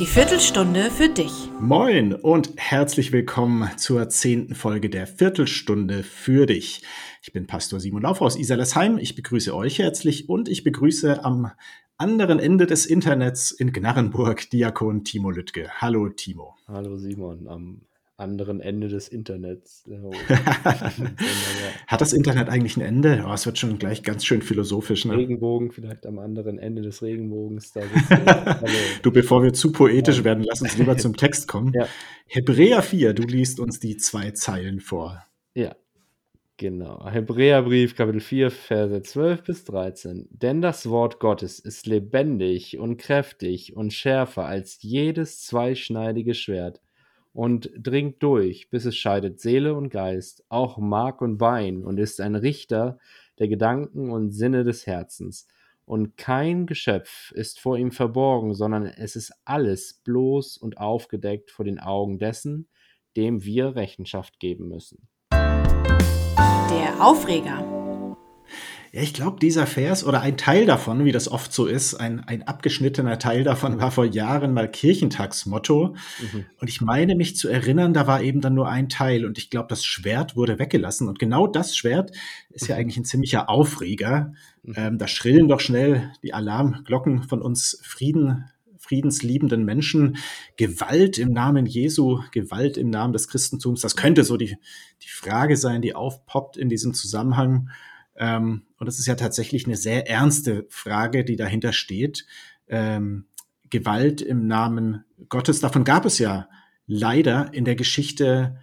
Die Viertelstunde für dich. Moin und herzlich willkommen zur zehnten Folge der Viertelstunde für dich. Ich bin Pastor Simon Lauf aus Iserlesheim. Ich begrüße euch herzlich und ich begrüße am anderen Ende des Internets in Gnarrenburg Diakon Timo Lüttke. Hallo Timo. Hallo Simon. Am anderen Ende des Internets. Hat das Internet eigentlich ein Ende? Oh, es wird schon gleich ganz schön philosophisch. Ne? Regenbogen vielleicht am anderen Ende des Regenbogens. du, bevor wir zu poetisch ja. werden, lass uns lieber zum Text kommen. Ja. Hebräer 4, du liest uns die zwei Zeilen vor. Ja, Genau. Hebräerbrief, Kapitel 4, Verse 12 bis 13. Denn das Wort Gottes ist lebendig und kräftig und schärfer als jedes zweischneidige Schwert und dringt durch, bis es scheidet Seele und Geist, auch Mark und Bein, und ist ein Richter der Gedanken und Sinne des Herzens. Und kein Geschöpf ist vor ihm verborgen, sondern es ist alles bloß und aufgedeckt vor den Augen dessen, dem wir Rechenschaft geben müssen. Der Aufreger. Ja, ich glaube, dieser Vers oder ein Teil davon, wie das oft so ist, ein, ein abgeschnittener Teil davon war vor Jahren mal Kirchentagsmotto. Mhm. Und ich meine mich zu erinnern, da war eben dann nur ein Teil. Und ich glaube, das Schwert wurde weggelassen. Und genau das Schwert ist ja mhm. eigentlich ein ziemlicher Aufreger. Mhm. Ähm, da schrillen doch schnell die Alarmglocken von uns Frieden, friedensliebenden Menschen. Gewalt im Namen Jesu, Gewalt im Namen des Christentums. Das könnte so die, die Frage sein, die aufpoppt in diesem Zusammenhang. Ähm, und das ist ja tatsächlich eine sehr ernste Frage, die dahinter steht. Ähm, Gewalt im Namen Gottes, davon gab es ja leider in der Geschichte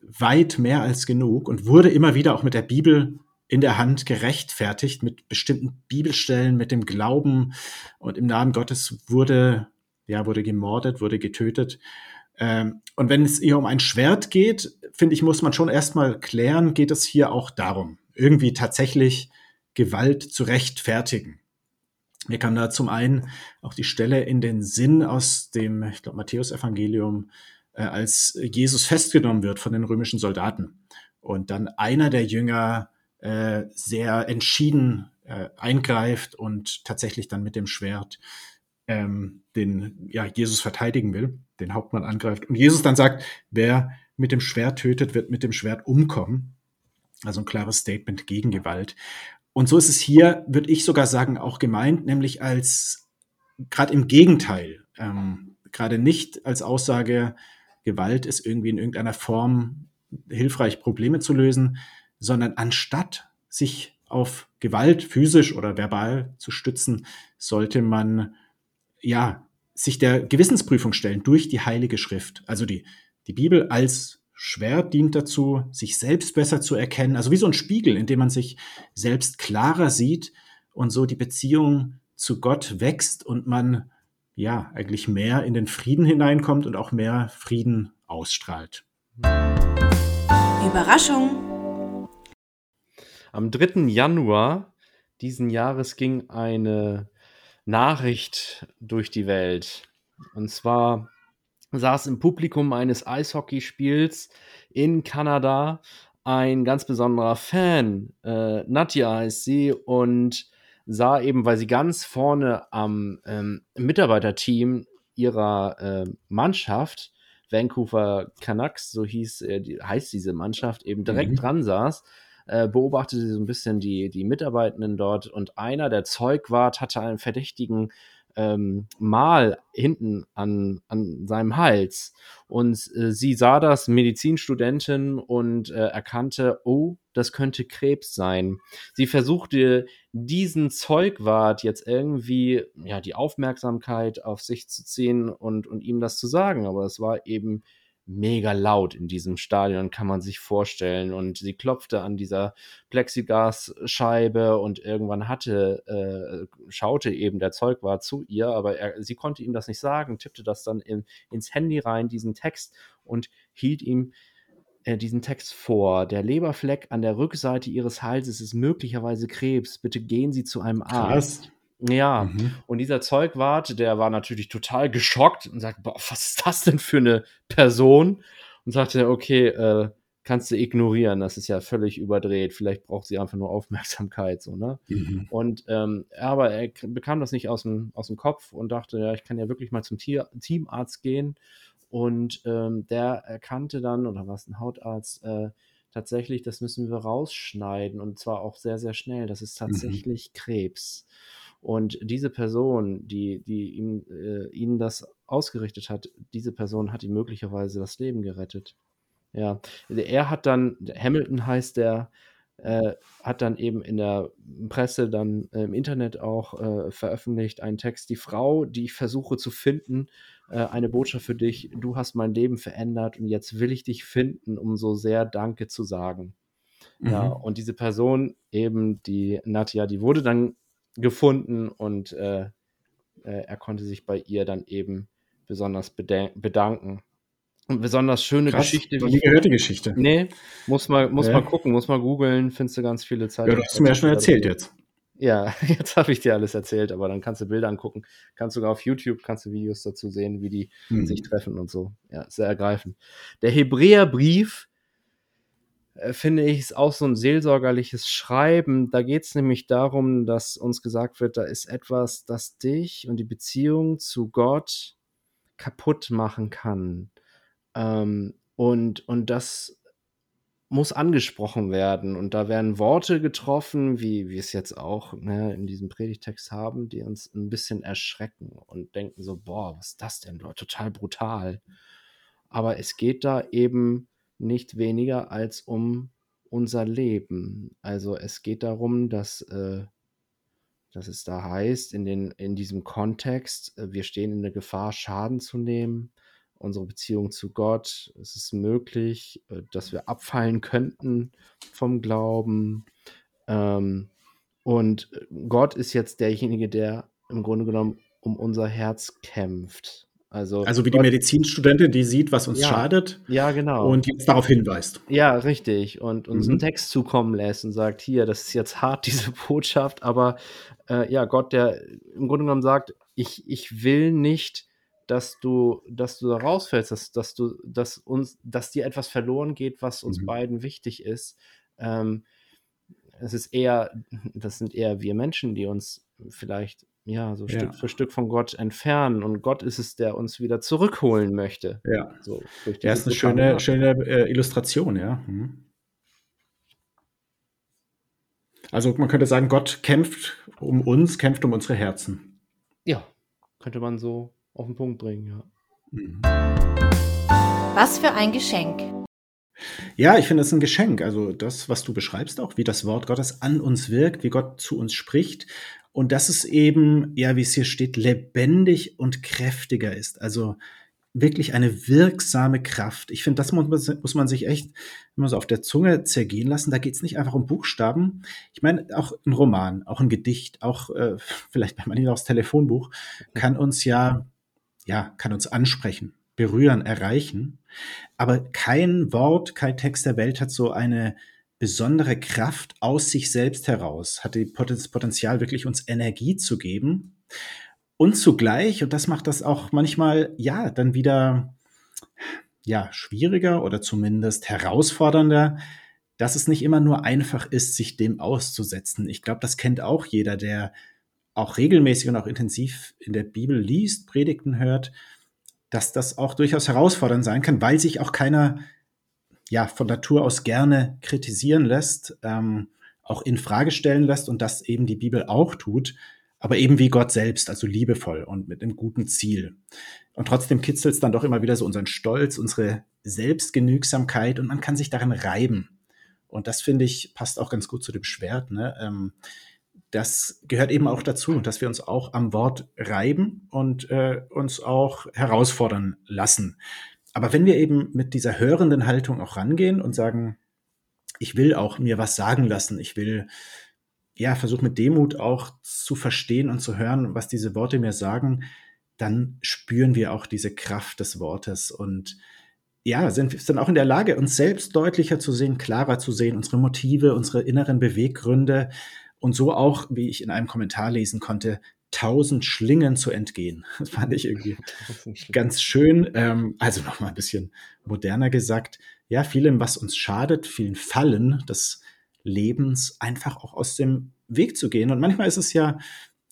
weit mehr als genug und wurde immer wieder auch mit der Bibel in der Hand gerechtfertigt, mit bestimmten Bibelstellen, mit dem Glauben und im Namen Gottes wurde, ja, wurde gemordet, wurde getötet. Ähm, und wenn es eher um ein Schwert geht, finde ich, muss man schon erstmal klären, geht es hier auch darum irgendwie tatsächlich Gewalt zu rechtfertigen. Mir kam da zum einen auch die Stelle in den Sinn aus dem, ich glaube, Matthäus-Evangelium, äh, als Jesus festgenommen wird von den römischen Soldaten und dann einer der Jünger äh, sehr entschieden äh, eingreift und tatsächlich dann mit dem Schwert ähm, den ja, Jesus verteidigen will, den Hauptmann angreift. Und Jesus dann sagt, wer mit dem Schwert tötet, wird mit dem Schwert umkommen. Also ein klares Statement gegen Gewalt. Und so ist es hier, würde ich sogar sagen, auch gemeint, nämlich als gerade im Gegenteil, ähm, gerade nicht als Aussage, Gewalt ist irgendwie in irgendeiner Form hilfreich, Probleme zu lösen, sondern anstatt sich auf Gewalt physisch oder verbal zu stützen, sollte man ja sich der Gewissensprüfung stellen durch die Heilige Schrift, also die, die Bibel als Schwert dient dazu, sich selbst besser zu erkennen, also wie so ein Spiegel, in dem man sich selbst klarer sieht und so die Beziehung zu Gott wächst und man ja eigentlich mehr in den Frieden hineinkommt und auch mehr Frieden ausstrahlt. Überraschung. Am 3. Januar diesen Jahres ging eine Nachricht durch die Welt. Und zwar saß im Publikum eines Eishockeyspiels in Kanada ein ganz besonderer Fan. Äh, Nadja heißt sie und sah eben, weil sie ganz vorne am ähm, Mitarbeiterteam ihrer äh, Mannschaft, Vancouver Canucks, so hieß, äh, die, heißt diese Mannschaft, eben direkt mhm. dran saß, äh, beobachtete sie so ein bisschen die, die Mitarbeitenden dort und einer, der Zeugwart, hatte einen verdächtigen ähm, Mal hinten an, an seinem Hals. Und äh, sie sah das, Medizinstudentin, und äh, erkannte, oh, das könnte Krebs sein. Sie versuchte, diesen Zeugwart jetzt irgendwie, ja, die Aufmerksamkeit auf sich zu ziehen und, und ihm das zu sagen, aber es war eben mega laut in diesem Stadion, kann man sich vorstellen. Und sie klopfte an dieser Plexiglasscheibe und irgendwann hatte, äh, schaute eben der Zeugwart zu ihr, aber er, sie konnte ihm das nicht sagen, tippte das dann in, ins Handy rein, diesen Text, und hielt ihm äh, diesen Text vor. Der Leberfleck an der Rückseite ihres Halses ist möglicherweise Krebs. Bitte gehen Sie zu einem Arzt. Krass. Ja, mhm. und dieser Zeugwart, der war natürlich total geschockt und sagt, boah, was ist das denn für eine Person? Und sagte, okay, äh, kannst du ignorieren. Das ist ja völlig überdreht. Vielleicht braucht sie einfach nur Aufmerksamkeit, so, ne? Mhm. Und, ähm, aber er bekam das nicht aus dem, aus dem Kopf und dachte, ja, ich kann ja wirklich mal zum Tier, Teamarzt gehen. Und ähm, der erkannte dann, oder war es ein Hautarzt, äh, tatsächlich, das müssen wir rausschneiden und zwar auch sehr, sehr schnell. Das ist mhm. tatsächlich mhm. Krebs. Und diese Person, die, die ihm, äh, ihnen das ausgerichtet hat, diese Person hat ihm möglicherweise das Leben gerettet. Ja, er hat dann, Hamilton heißt der, äh, hat dann eben in der Presse, dann äh, im Internet auch äh, veröffentlicht einen Text, die Frau, die ich versuche zu finden, äh, eine Botschaft für dich, du hast mein Leben verändert und jetzt will ich dich finden, um so sehr Danke zu sagen. Mhm. Ja, und diese Person, eben die Nadja, die wurde dann gefunden und äh, äh, er konnte sich bei ihr dann eben besonders bedanken. Und besonders schöne Krass, Geschichte. Wie gehört die Geschichte? Nee, muss mal, muss ja. mal gucken, muss mal googeln, findest du ganz viele Zeit. Ja, du hast mir ja schon erzählt jetzt. Ja, jetzt habe ich dir alles erzählt, aber dann kannst du Bilder angucken. Kannst sogar auf YouTube, kannst du Videos dazu sehen, wie die hm. sich treffen und so. Ja, sehr ergreifend. Der Hebräerbrief, äh, finde ich, ist auch so ein seelsorgerliches Schreiben. Da geht es nämlich darum, dass uns gesagt wird, da ist etwas, das dich und die Beziehung zu Gott kaputt machen kann. Ähm, und, und das muss angesprochen werden. Und da werden Worte getroffen, wie wir es jetzt auch ne, in diesem Predigtext haben, die uns ein bisschen erschrecken und denken so, boah, was ist das denn? Total brutal. Aber es geht da eben nicht weniger als um unser Leben. Also es geht darum, dass, äh, dass es da heißt, in, den, in diesem Kontext, äh, wir stehen in der Gefahr, Schaden zu nehmen unsere Beziehung zu Gott. Es ist möglich, äh, dass wir abfallen könnten vom Glauben. Ähm, und äh, Gott ist jetzt derjenige, der im Grunde genommen um unser Herz kämpft. Also, also wie Gott, die Medizinstudentin, die sieht, was uns ja, schadet. Ja, genau. Und jetzt darauf hinweist. Ja, richtig. Und uns mhm. einen Text zukommen lässt und sagt, hier, das ist jetzt hart, diese Botschaft, aber äh, ja, Gott, der im Grunde genommen sagt, ich, ich will nicht dass du, dass du da rausfällst, dass, dass du, dass uns, dass dir etwas verloren geht, was uns mhm. beiden wichtig ist. Ähm, es ist eher, das sind eher wir Menschen, die uns vielleicht ja so ja. Stück für Stück von Gott entfernen und Gott ist es, der uns wieder zurückholen möchte. Ja, so ja, ist eine schöne, schöne äh, Illustration, ja. Mhm. Also man könnte sagen, Gott kämpft um uns, kämpft um unsere Herzen. Ja, könnte man so auf den Punkt bringen, ja. Mhm. Was für ein Geschenk. Ja, ich finde es ein Geschenk. Also das, was du beschreibst auch, wie das Wort Gottes an uns wirkt, wie Gott zu uns spricht. Und dass es eben, ja, wie es hier steht, lebendig und kräftiger ist. Also wirklich eine wirksame Kraft. Ich finde, das muss man, muss man sich echt immer so auf der Zunge zergehen lassen. Da geht es nicht einfach um Buchstaben. Ich meine, auch ein Roman, auch ein Gedicht, auch äh, vielleicht bei manchen auch das Telefonbuch, kann uns ja ja, kann uns ansprechen, berühren, erreichen. Aber kein Wort, kein Text der Welt hat so eine besondere Kraft aus sich selbst heraus, hat das Potenzial, wirklich uns Energie zu geben. Und zugleich, und das macht das auch manchmal, ja, dann wieder, ja, schwieriger oder zumindest herausfordernder, dass es nicht immer nur einfach ist, sich dem auszusetzen. Ich glaube, das kennt auch jeder, der auch regelmäßig und auch intensiv in der Bibel liest, Predigten hört, dass das auch durchaus herausfordernd sein kann, weil sich auch keiner ja von Natur aus gerne kritisieren lässt, ähm, auch in Frage stellen lässt und das eben die Bibel auch tut, aber eben wie Gott selbst, also liebevoll und mit einem guten Ziel. Und trotzdem kitzelt es dann doch immer wieder so unseren Stolz, unsere Selbstgenügsamkeit und man kann sich darin reiben. Und das finde ich passt auch ganz gut zu dem Schwert. Ne? Ähm, das gehört eben auch dazu, dass wir uns auch am Wort reiben und äh, uns auch herausfordern lassen. Aber wenn wir eben mit dieser hörenden Haltung auch rangehen und sagen, ich will auch mir was sagen lassen, ich will ja versuchen mit Demut auch zu verstehen und zu hören, was diese Worte mir sagen, dann spüren wir auch diese Kraft des Wortes und ja, sind, sind auch in der Lage, uns selbst deutlicher zu sehen, klarer zu sehen, unsere Motive, unsere inneren Beweggründe, und so auch, wie ich in einem Kommentar lesen konnte, tausend Schlingen zu entgehen. Das fand ich irgendwie ganz schön. Ähm, also nochmal ein bisschen moderner gesagt. Ja, vielem, was uns schadet, vielen Fallen des Lebens einfach auch aus dem Weg zu gehen. Und manchmal ist es ja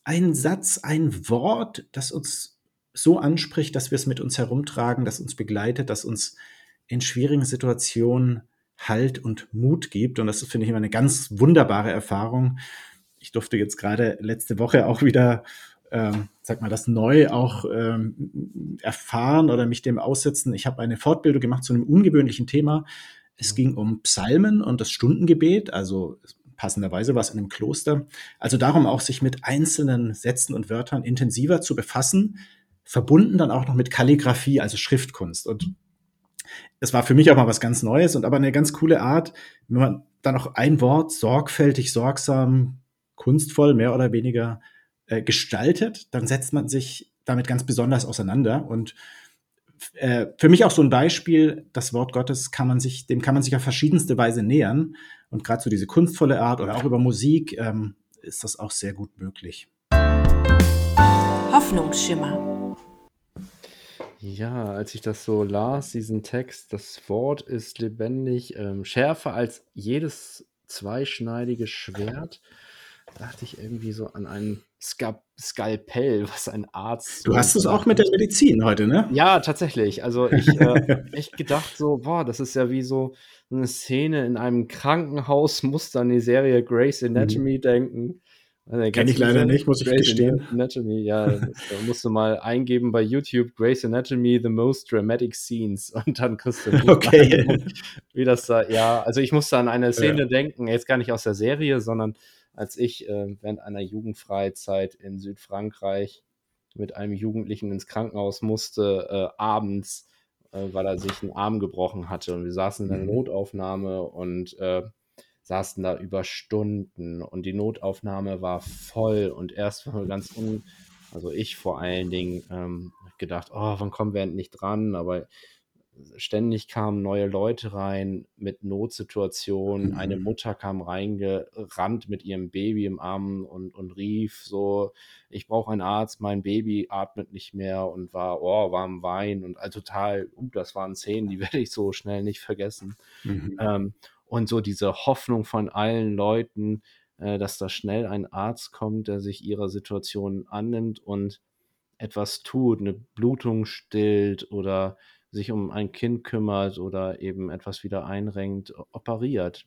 ein Satz, ein Wort, das uns so anspricht, dass wir es mit uns herumtragen, das uns begleitet, das uns in schwierigen Situationen Halt und Mut gibt. Und das finde ich immer eine ganz wunderbare Erfahrung. Ich durfte jetzt gerade letzte Woche auch wieder, ähm, sag mal, das neu auch ähm, erfahren oder mich dem aussetzen. Ich habe eine Fortbildung gemacht zu einem ungewöhnlichen Thema. Es ging um Psalmen und das Stundengebet, also passenderweise war es in einem Kloster. Also darum auch, sich mit einzelnen Sätzen und Wörtern intensiver zu befassen, verbunden dann auch noch mit Kalligraphie, also Schriftkunst. Und es war für mich auch mal was ganz Neues und aber eine ganz coole Art, wenn man dann auch ein Wort sorgfältig, sorgsam, kunstvoll, mehr oder weniger äh, gestaltet, dann setzt man sich damit ganz besonders auseinander und äh, für mich auch so ein Beispiel, das Wort Gottes kann man sich, dem kann man sich auf verschiedenste Weise nähern. Und gerade so diese kunstvolle Art oder auch über Musik ähm, ist das auch sehr gut möglich. Hoffnungsschimmer. Ja, als ich das so las, diesen Text, das Wort ist lebendig, ähm, schärfer als jedes zweischneidige Schwert dachte ich irgendwie so an ein Ska Skalpell, was ein Arzt. Du hast es auch mit der Medizin heute, ne? Ja, tatsächlich. Also ich äh, echt gedacht so, boah, das ist ja wie so eine Szene in einem Krankenhaus, muss an die Serie Grace Anatomy mhm. denken. Also, Kenne ich leider nicht, muss ich Grey's gestehen. Anatomy, ja, da musst du mal eingeben bei YouTube Grace Anatomy, the most dramatic scenes und dann kriegst du okay. wie das da, ja, also ich musste an eine Szene ja. denken, jetzt gar nicht aus der Serie, sondern als ich äh, während einer Jugendfreizeit in Südfrankreich mit einem Jugendlichen ins Krankenhaus musste, äh, abends, äh, weil er sich einen Arm gebrochen hatte. Und wir saßen in der mhm. Notaufnahme und äh, saßen da über Stunden und die Notaufnahme war voll und erst war ganz un, also ich vor allen Dingen ähm, gedacht, oh, wann kommen wir endlich dran? Aber ständig kamen neue Leute rein mit Notsituationen. Mhm. Eine Mutter kam reingerannt mit ihrem Baby im Arm und, und rief so, ich brauche einen Arzt, mein Baby atmet nicht mehr und war, oh, war am Wein und also total, uh, das waren Szenen, die werde ich so schnell nicht vergessen. Mhm. Ähm, und so diese Hoffnung von allen Leuten, äh, dass da schnell ein Arzt kommt, der sich ihrer Situation annimmt und etwas tut, eine Blutung stillt oder sich um ein Kind kümmert oder eben etwas wieder einrenkt, operiert.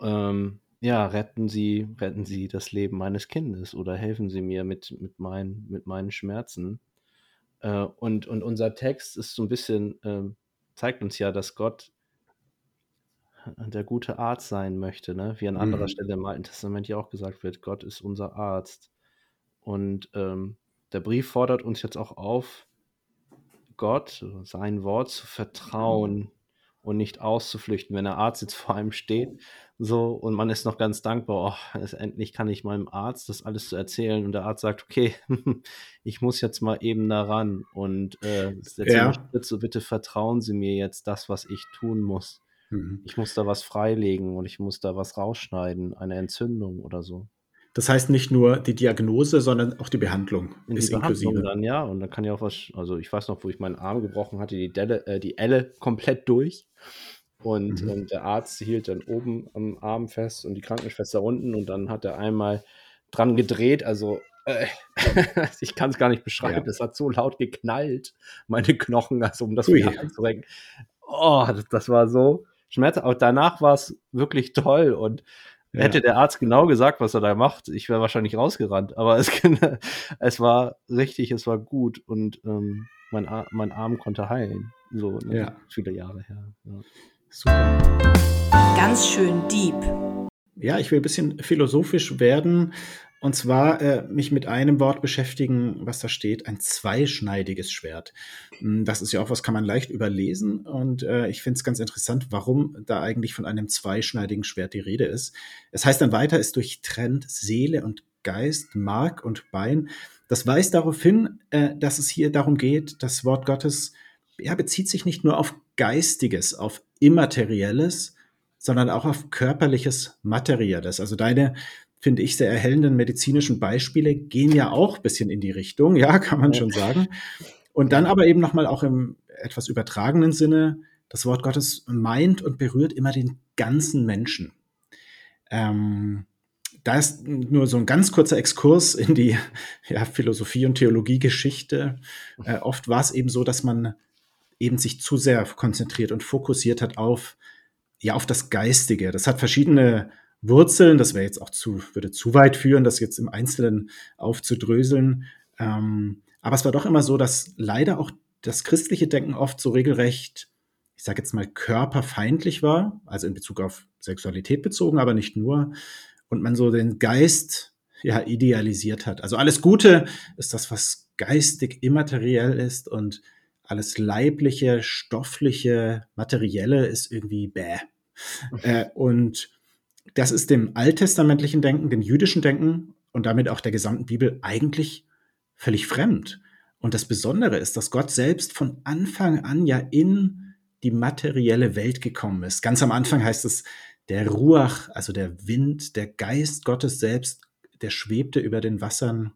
Ähm, ja, retten Sie, retten Sie das Leben meines Kindes oder helfen Sie mir mit, mit, mein, mit meinen Schmerzen. Äh, und, und unser Text ist so ein bisschen, äh, zeigt uns ja, dass Gott der gute Arzt sein möchte, ne? wie an anderer mhm. Stelle im Alten Testament ja auch gesagt wird, Gott ist unser Arzt. Und ähm, der Brief fordert uns jetzt auch auf, Gott, sein Wort zu vertrauen und nicht auszuflüchten, wenn der Arzt jetzt vor einem steht, so und man ist noch ganz dankbar, oh, endlich kann ich meinem Arzt das alles zu erzählen und der Arzt sagt, okay, ich muss jetzt mal eben daran und äh, ja. so bitte vertrauen Sie mir jetzt das, was ich tun muss. Mhm. Ich muss da was freilegen und ich muss da was rausschneiden, eine Entzündung oder so. Das heißt nicht nur die Diagnose, sondern auch die Behandlung In ist die Behandlung inklusive. dann, ja. Und dann kann ja auch was, also ich weiß noch, wo ich meinen Arm gebrochen hatte, die, Delle, äh, die Elle komplett durch. Und, mhm. und der Arzt hielt dann oben am Arm fest und die Krankenschwester unten und dann hat er einmal dran gedreht, also äh, ich kann es gar nicht beschreiben, es ja. hat so laut geknallt, meine Knochen, also um das wieder einzurenken. Oh, das, das, war so schmerzhaft. Aber danach war es wirklich toll und ja. Hätte der Arzt genau gesagt, was er da macht, ich wäre wahrscheinlich rausgerannt. Aber es, es, war richtig, es war gut und ähm, mein, Ar mein Arm konnte heilen. So ne, ja. viele Jahre her. Ja. Super. Ganz schön deep. Ja, ich will ein bisschen philosophisch werden. Und zwar äh, mich mit einem Wort beschäftigen, was da steht, ein zweischneidiges Schwert. Hm, das ist ja auch was, kann man leicht überlesen. Und äh, ich finde es ganz interessant, warum da eigentlich von einem zweischneidigen Schwert die Rede ist. Es heißt dann weiter, es durchtrennt Seele und Geist, Mark und Bein. Das weist darauf hin, äh, dass es hier darum geht, das Wort Gottes ja, bezieht sich nicht nur auf Geistiges, auf Immaterielles, sondern auch auf körperliches, Materielles. Also deine finde ich, sehr erhellenden medizinischen Beispiele gehen ja auch ein bisschen in die Richtung, ja, kann man schon sagen. Und dann aber eben nochmal auch im etwas übertragenen Sinne, das Wort Gottes meint und berührt immer den ganzen Menschen. Ähm, da ist nur so ein ganz kurzer Exkurs in die ja, Philosophie und Theologiegeschichte. Äh, oft war es eben so, dass man eben sich zu sehr konzentriert und fokussiert hat auf, ja, auf das Geistige. Das hat verschiedene Wurzeln. Das wäre jetzt auch zu, würde zu weit führen, das jetzt im Einzelnen aufzudröseln. Ähm, aber es war doch immer so, dass leider auch das christliche Denken oft so regelrecht, ich sage jetzt mal, körperfeindlich war, also in Bezug auf Sexualität bezogen, aber nicht nur. Und man so den Geist ja idealisiert hat. Also alles Gute ist das, was geistig immateriell ist und alles leibliche, stoffliche, materielle ist irgendwie bäh. äh, und das ist dem alttestamentlichen Denken, dem jüdischen Denken und damit auch der gesamten Bibel eigentlich völlig fremd. Und das Besondere ist, dass Gott selbst von Anfang an ja in die materielle Welt gekommen ist. Ganz am Anfang heißt es, der Ruach, also der Wind, der Geist Gottes selbst, der schwebte über den Wassern,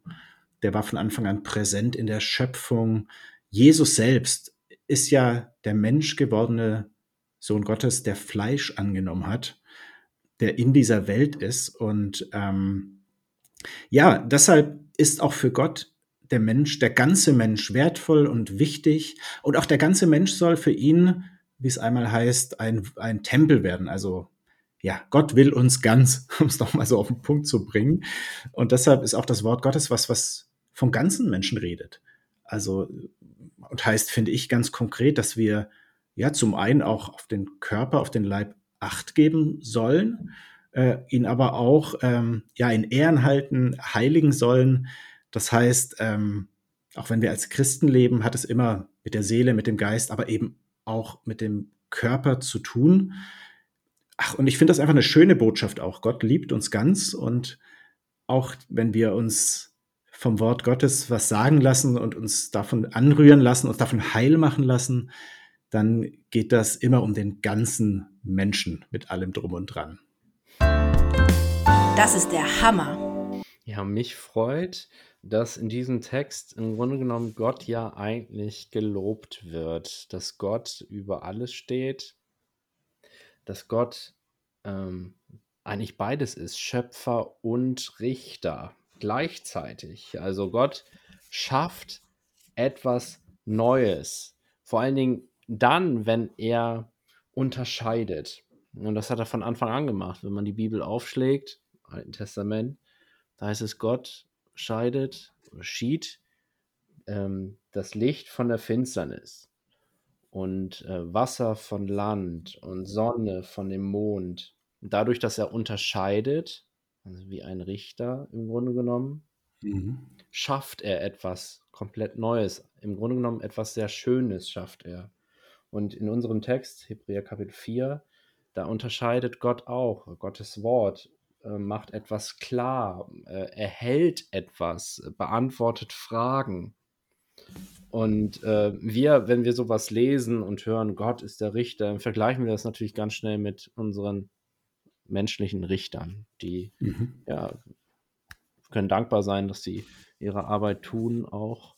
der war von Anfang an präsent in der Schöpfung. Jesus selbst ist ja der Mensch gewordene Sohn Gottes, der Fleisch angenommen hat, der in dieser Welt ist. Und ähm, ja, deshalb ist auch für Gott der Mensch, der ganze Mensch wertvoll und wichtig. Und auch der ganze Mensch soll für ihn, wie es einmal heißt, ein, ein Tempel werden. Also ja, Gott will uns ganz, um es doch mal so auf den Punkt zu bringen. Und deshalb ist auch das Wort Gottes was, was vom ganzen Menschen redet. Also, und heißt, finde ich ganz konkret, dass wir ja zum einen auch auf den Körper, auf den Leib Acht geben sollen, äh, ihn aber auch ähm, ja in Ehren halten, heiligen sollen, das heißt, ähm, auch wenn wir als Christen leben, hat es immer mit der Seele, mit dem Geist, aber eben auch mit dem Körper zu tun. Ach, und ich finde das einfach eine schöne Botschaft auch. Gott liebt uns ganz und auch wenn wir uns vom Wort Gottes was sagen lassen und uns davon anrühren lassen, uns davon heil machen lassen, dann geht das immer um den ganzen Menschen mit allem drum und dran. Das ist der Hammer. Ja, mich freut, dass in diesem Text im Grunde genommen Gott ja eigentlich gelobt wird, dass Gott über alles steht, dass Gott ähm, eigentlich beides ist, Schöpfer und Richter gleichzeitig. Also Gott schafft etwas Neues, vor allen Dingen dann, wenn er unterscheidet. Und das hat er von Anfang an gemacht. Wenn man die Bibel aufschlägt, Alten Testament, da heißt es, Gott scheidet oder schied ähm, das Licht von der Finsternis und äh, Wasser von Land und Sonne von dem Mond. Und dadurch, dass er unterscheidet, also wie ein Richter im Grunde genommen, mhm. schafft er etwas komplett Neues. Im Grunde genommen etwas sehr Schönes schafft er. Und in unserem Text, Hebräer Kapitel 4, da unterscheidet Gott auch, Gottes Wort äh, macht etwas klar, äh, erhält etwas, beantwortet Fragen. Und äh, wir, wenn wir sowas lesen und hören, Gott ist der Richter, vergleichen wir das natürlich ganz schnell mit unseren menschlichen Richtern, die mhm. ja können dankbar sein, dass sie ihre Arbeit tun, auch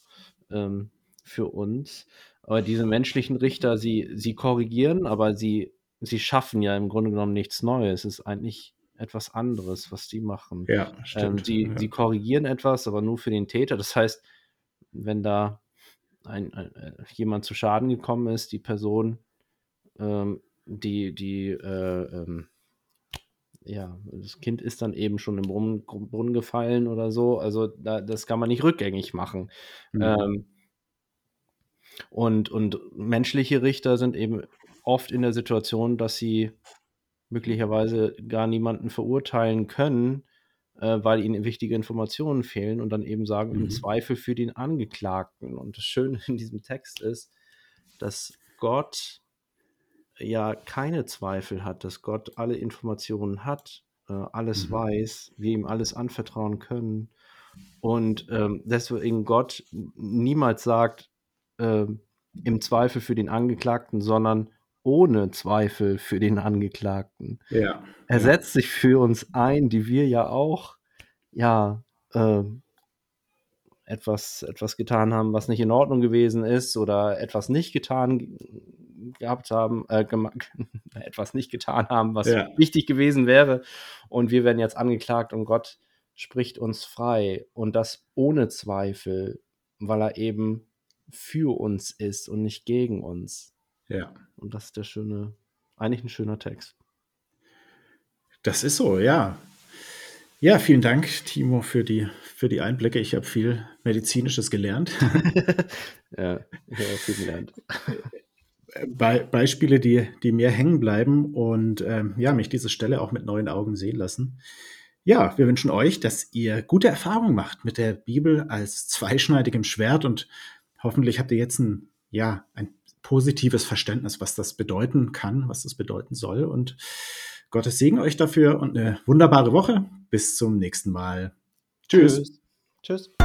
ähm, für uns. Aber diese menschlichen Richter, sie, sie korrigieren, aber sie, sie schaffen ja im Grunde genommen nichts Neues. Es ist eigentlich etwas anderes, was die machen. Ja, ähm, stimmt. Ähm, die, ja. die korrigieren etwas, aber nur für den Täter. Das heißt, wenn da ein, ein, äh, jemand zu Schaden gekommen ist, die Person, ähm, die, die, äh, ähm, ja, das Kind ist dann eben schon im Brunnen, Brunnen gefallen oder so. Also da, das kann man nicht rückgängig machen. Mhm. Ähm, und, und menschliche Richter sind eben oft in der Situation, dass sie möglicherweise gar niemanden verurteilen können, äh, weil ihnen wichtige Informationen fehlen und dann eben sagen, mhm. im Zweifel für den Angeklagten. Und das Schöne in diesem Text ist, dass Gott ja keine Zweifel hat, dass Gott alle Informationen hat, äh, alles mhm. weiß, wir ihm alles anvertrauen können. Und ähm, deswegen Gott niemals sagt, äh, im Zweifel für den Angeklagten, sondern ohne Zweifel für den Angeklagten. Ja. Er setzt sich für uns ein, die wir ja auch ja, äh, etwas, etwas getan haben, was nicht in Ordnung gewesen ist oder etwas nicht getan gehabt haben, äh, etwas nicht getan haben, was ja. wichtig gewesen wäre. Und wir werden jetzt angeklagt und Gott spricht uns frei. Und das ohne Zweifel, weil er eben für uns ist und nicht gegen uns. Ja. Und das ist der schöne, eigentlich ein schöner Text. Das ist so, ja. Ja, vielen Dank, Timo, für die, für die Einblicke. Ich habe viel Medizinisches gelernt. ja, ich habe auch viel gelernt. Be Beispiele, die, die mir hängen bleiben und ähm, ja, mich diese Stelle auch mit neuen Augen sehen lassen. Ja, wir wünschen euch, dass ihr gute Erfahrungen macht mit der Bibel als zweischneidigem Schwert und hoffentlich habt ihr jetzt ein, ja, ein positives Verständnis, was das bedeuten kann, was das bedeuten soll. Und Gottes Segen euch dafür und eine wunderbare Woche. Bis zum nächsten Mal. Tschüss. Tschüss. Tschüss.